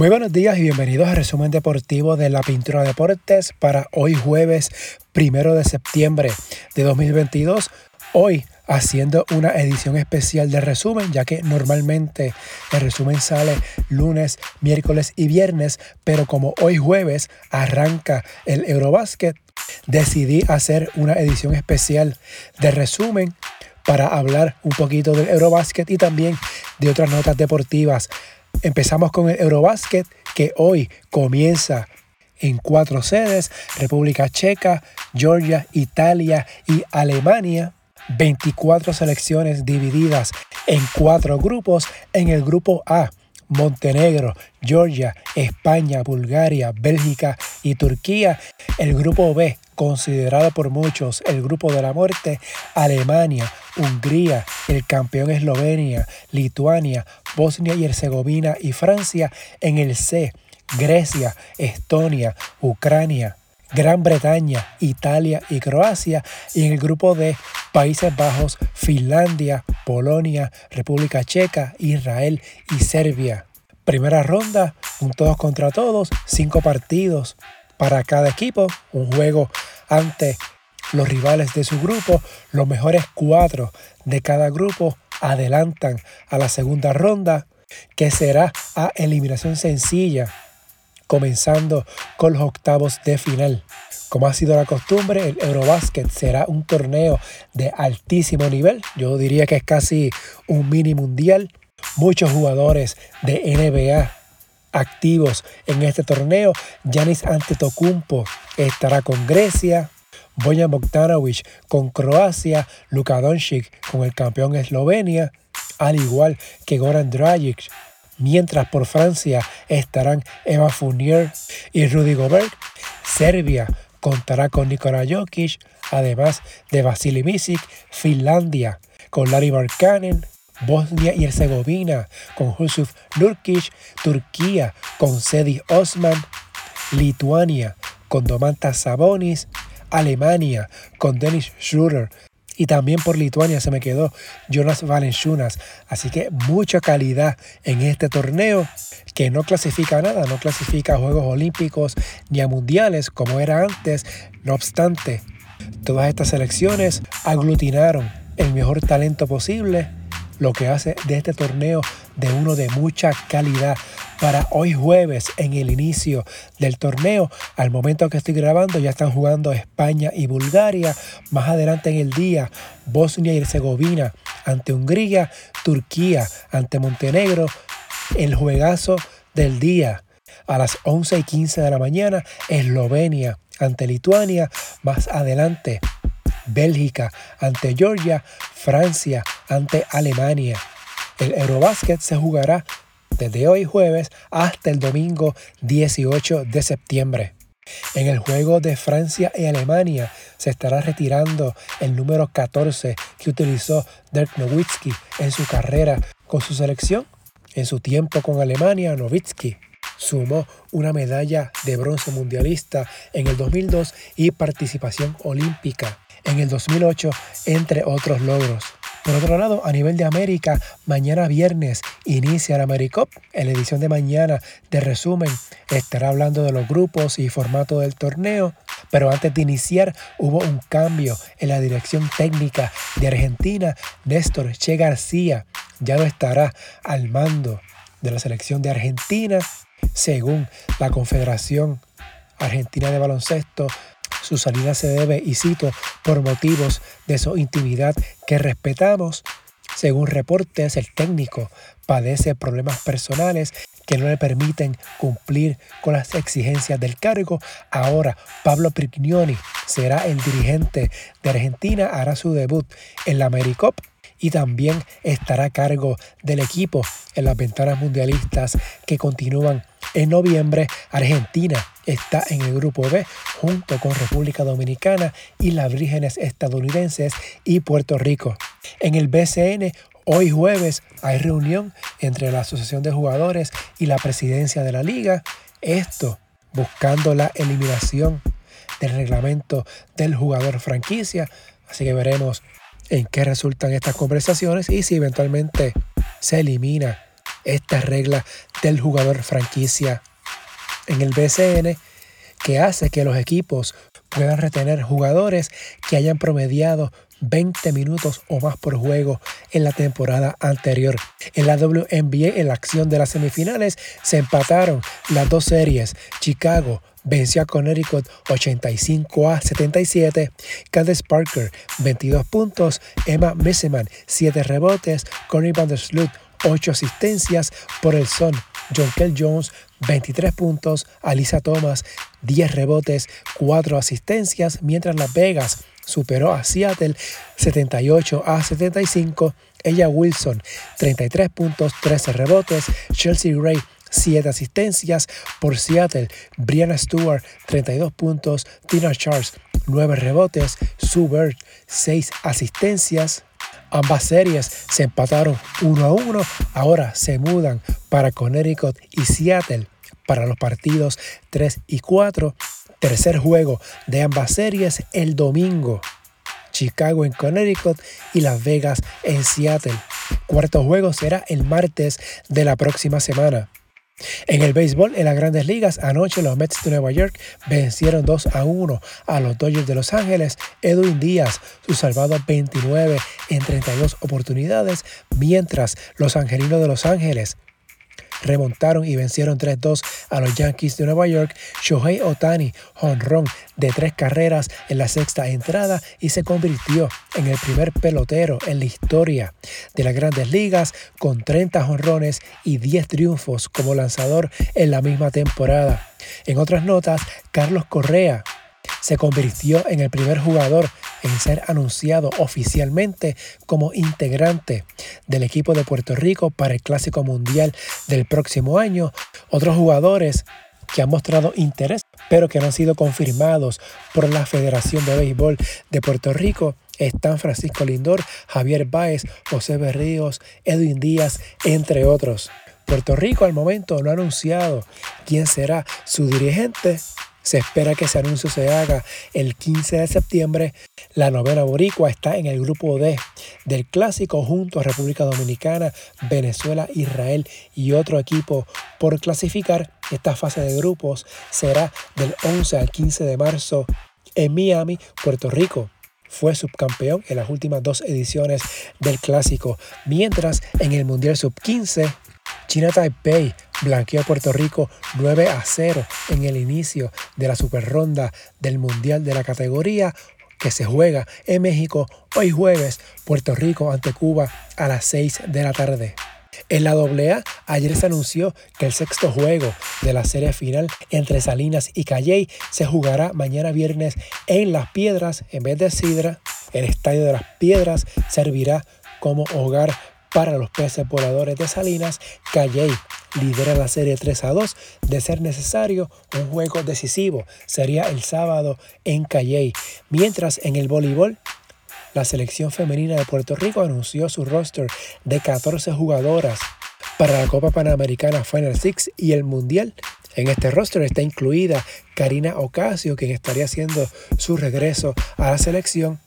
Muy buenos días y bienvenidos al resumen deportivo de la Pintura Deportes para hoy jueves primero de septiembre de 2022. Hoy haciendo una edición especial de resumen, ya que normalmente el resumen sale lunes, miércoles y viernes, pero como hoy jueves arranca el Eurobasket, decidí hacer una edición especial de resumen para hablar un poquito del Eurobasket y también de otras notas deportivas. Empezamos con el Eurobasket que hoy comienza en cuatro sedes, República Checa, Georgia, Italia y Alemania. 24 selecciones divididas en cuatro grupos. En el grupo A, Montenegro, Georgia, España, Bulgaria, Bélgica y Turquía. El grupo B, considerado por muchos el grupo de la muerte, Alemania, Hungría, el campeón Eslovenia, Lituania, Bosnia y Herzegovina y Francia. En el C, Grecia, Estonia, Ucrania, Gran Bretaña, Italia y Croacia. Y en el grupo D, Países Bajos, Finlandia, Polonia, República Checa, Israel y Serbia. Primera ronda, un todos contra todos, cinco partidos para cada equipo, un juego ante los rivales de su grupo. Los mejores cuatro de cada grupo adelantan a la segunda ronda, que será a eliminación sencilla, comenzando con los octavos de final. Como ha sido la costumbre, el Eurobasket será un torneo de altísimo nivel. Yo diría que es casi un mini mundial. Muchos jugadores de NBA activos en este torneo. Yanis Antetokounmpo estará con Grecia. Bojan Bogdanovic con Croacia. Luka Doncic con el campeón Eslovenia. Al igual que Goran Dragic. Mientras por Francia estarán Eva Fournier y Rudy Gobert. Serbia contará con Nikola Jokic, además de Vasily Misic, Finlandia con Larry Markkanen, Bosnia y Herzegovina con Jusuf Nurkic, Turquía con Sedi Osman, Lituania con Domantas Sabonis, Alemania con Dennis Schroeder y también por Lituania se me quedó Jonas Valenciunas. Así que mucha calidad en este torneo que no clasifica nada, no clasifica a Juegos Olímpicos ni a Mundiales como era antes. No obstante, todas estas selecciones aglutinaron el mejor talento posible, lo que hace de este torneo de uno de mucha calidad para hoy jueves en el inicio del torneo. Al momento que estoy grabando ya están jugando España y Bulgaria. Más adelante en el día Bosnia y Herzegovina ante Hungría, Turquía ante Montenegro. El juegazo del día a las 11 y 15 de la mañana Eslovenia ante Lituania. Más adelante Bélgica ante Georgia, Francia ante Alemania. El Eurobasket se jugará desde hoy jueves hasta el domingo 18 de septiembre. En el juego de Francia y Alemania se estará retirando el número 14 que utilizó Dirk Nowitzki en su carrera con su selección. En su tiempo con Alemania, Nowitzki sumó una medalla de bronce mundialista en el 2002 y participación olímpica en el 2008, entre otros logros. Por otro lado, a nivel de América, mañana viernes inicia la AmeriCup. En la edición de mañana de resumen estará hablando de los grupos y formato del torneo. Pero antes de iniciar hubo un cambio en la dirección técnica de Argentina. Néstor Che García ya no estará al mando de la selección de Argentina. Según la Confederación Argentina de Baloncesto, su salida se debe, y cito, por motivos de su intimidad que respetamos. Según reportes, el técnico padece problemas personales que no le permiten cumplir con las exigencias del cargo. Ahora, Pablo Prignoni será el dirigente de Argentina, hará su debut en la AmeriCup y también estará a cargo del equipo en las ventanas mundialistas que continúan en noviembre. Argentina está en el grupo B junto con República Dominicana y las Vírgenes estadounidenses y Puerto Rico. En el BCN Hoy jueves hay reunión entre la Asociación de Jugadores y la presidencia de la liga. Esto buscando la eliminación del reglamento del jugador franquicia. Así que veremos en qué resultan estas conversaciones y si eventualmente se elimina esta regla del jugador franquicia en el BCN que hace que los equipos puedan retener jugadores que hayan promediado 20 minutos o más por juego en la temporada anterior. En la WNBA, en la acción de las semifinales, se empataron las dos series. Chicago venció a Connecticut 85 a 77. Candace Parker 22 puntos. Emma Misseman 7 rebotes. Connie Van der Sloot 8 asistencias por el Son. John Kell Jones 23 puntos, Alisa Thomas 10 rebotes, 4 asistencias, mientras Las Vegas superó a Seattle 78 a 75. Ella Wilson 33 puntos, 13 rebotes, Chelsea Gray 7 asistencias. Por Seattle, Brianna Stewart 32 puntos, Tina Charles 9 rebotes, Sue Bird 6 asistencias. Ambas series se empataron 1 a 1, ahora se mudan para Connecticut y Seattle para los partidos 3 y 4. Tercer juego de ambas series el domingo. Chicago en Connecticut y Las Vegas en Seattle. Cuarto juego será el martes de la próxima semana. En el béisbol, en las grandes ligas, anoche los Mets de Nueva York vencieron 2 a 1 a los Dodgers de Los Ángeles. Edwin Díaz, su salvado 29 en 32 oportunidades, mientras los Angelinos de Los Ángeles remontaron y vencieron 3-2 a los Yankees de Nueva York. Shohei Otani, honrón de tres carreras en la sexta entrada y se convirtió en el primer pelotero en la historia de las grandes ligas con 30 honrones y 10 triunfos como lanzador en la misma temporada. En otras notas, Carlos Correa se convirtió en el primer jugador en ser anunciado oficialmente como integrante del equipo de Puerto Rico para el Clásico Mundial del próximo año. Otros jugadores que han mostrado interés, pero que no han sido confirmados por la Federación de Béisbol de Puerto Rico están Francisco Lindor, Javier Báez, José Berríos, Edwin Díaz, entre otros. Puerto Rico al momento no ha anunciado quién será su dirigente se espera que ese anuncio se haga el 15 de septiembre. La novena boricua está en el grupo D del clásico junto a República Dominicana, Venezuela, Israel y otro equipo por clasificar. Esta fase de grupos será del 11 al 15 de marzo en Miami, Puerto Rico fue subcampeón en las últimas dos ediciones del clásico, mientras en el Mundial Sub-15 China Taipei blanqueó a Puerto Rico 9 a 0 en el inicio de la super ronda del Mundial de la categoría que se juega en México hoy jueves, Puerto Rico ante Cuba a las 6 de la tarde. En la AA, ayer se anunció que el sexto juego de la serie final entre Salinas y Calley se jugará mañana viernes en Las Piedras en vez de Sidra. El Estadio de las Piedras servirá como hogar para los peces voladores de Salinas, Calley lidera la serie 3 a 2. De ser necesario, un juego decisivo sería el sábado en Calley. Mientras en el voleibol, la selección femenina de Puerto Rico anunció su roster de 14 jugadoras para la Copa Panamericana Final Six y el Mundial. En este roster está incluida Karina Ocasio, quien estaría haciendo su regreso a la selección.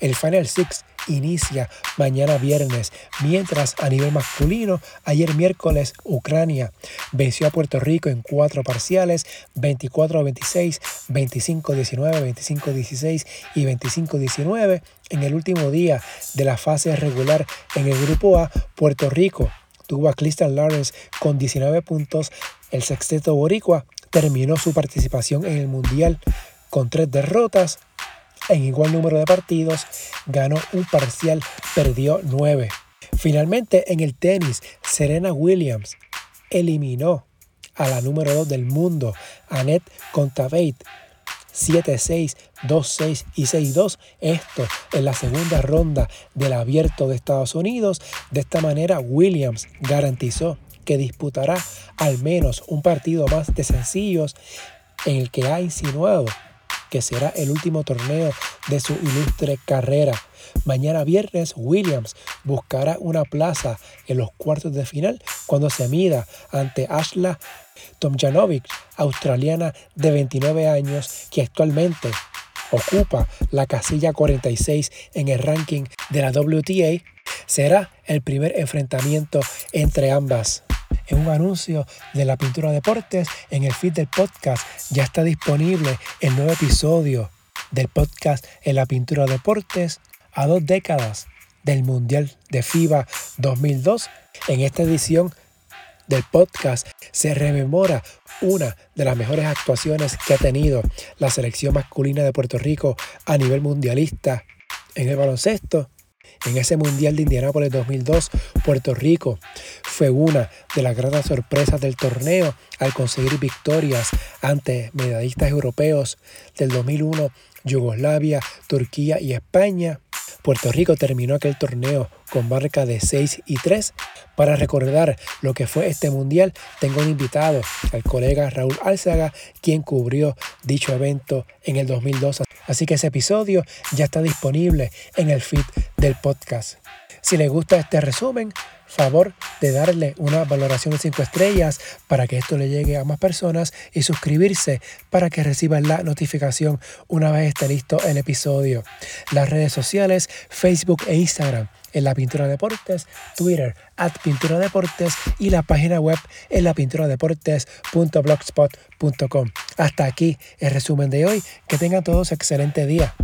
El Final Six inicia mañana viernes, mientras a nivel masculino, ayer miércoles Ucrania venció a Puerto Rico en cuatro parciales, 24 a 26, 25 a 19, 25 a 16 y 25 a 19. En el último día de la fase regular en el grupo A, Puerto Rico tuvo a Crystal Lawrence con 19 puntos. El sexteto boricua terminó su participación en el Mundial con tres derrotas en igual número de partidos, ganó un parcial, perdió nueve. Finalmente, en el tenis, Serena Williams eliminó a la número 2 del mundo, Annette Contaveit, 7-6, 2-6 y 6-2. Esto en la segunda ronda del abierto de Estados Unidos. De esta manera, Williams garantizó que disputará al menos un partido más de sencillos en el que ha insinuado que será el último torneo de su ilustre carrera. Mañana viernes, Williams buscará una plaza en los cuartos de final cuando se mida ante Ashla Tomjanovic, australiana de 29 años, que actualmente ocupa la casilla 46 en el ranking de la WTA. Será el primer enfrentamiento entre ambas. En un anuncio de la pintura deportes en el feed del podcast. Ya está disponible el nuevo episodio del podcast en la pintura deportes a dos décadas del Mundial de FIBA 2002. En esta edición del podcast se rememora una de las mejores actuaciones que ha tenido la selección masculina de Puerto Rico a nivel mundialista en el baloncesto. En ese Mundial de Indianápolis 2002, Puerto Rico fue una de las grandes sorpresas del torneo al conseguir victorias ante medallistas europeos del 2001, Yugoslavia, Turquía y España. Puerto Rico terminó aquel torneo con marca de 6 y 3. Para recordar lo que fue este mundial, tengo un invitado, al colega Raúl Álzaga, quien cubrió dicho evento en el 2002. Así que ese episodio ya está disponible en el feed del podcast. Si les gusta este resumen, favor de darle una valoración de 5 estrellas para que esto le llegue a más personas y suscribirse para que reciban la notificación una vez esté listo el episodio. Las redes sociales, Facebook e Instagram en la Pintura Deportes, Twitter at Pintura Deportes y la página web en la pintura deportes.blogspot.com. Hasta aquí el resumen de hoy. Que tengan todos excelente día.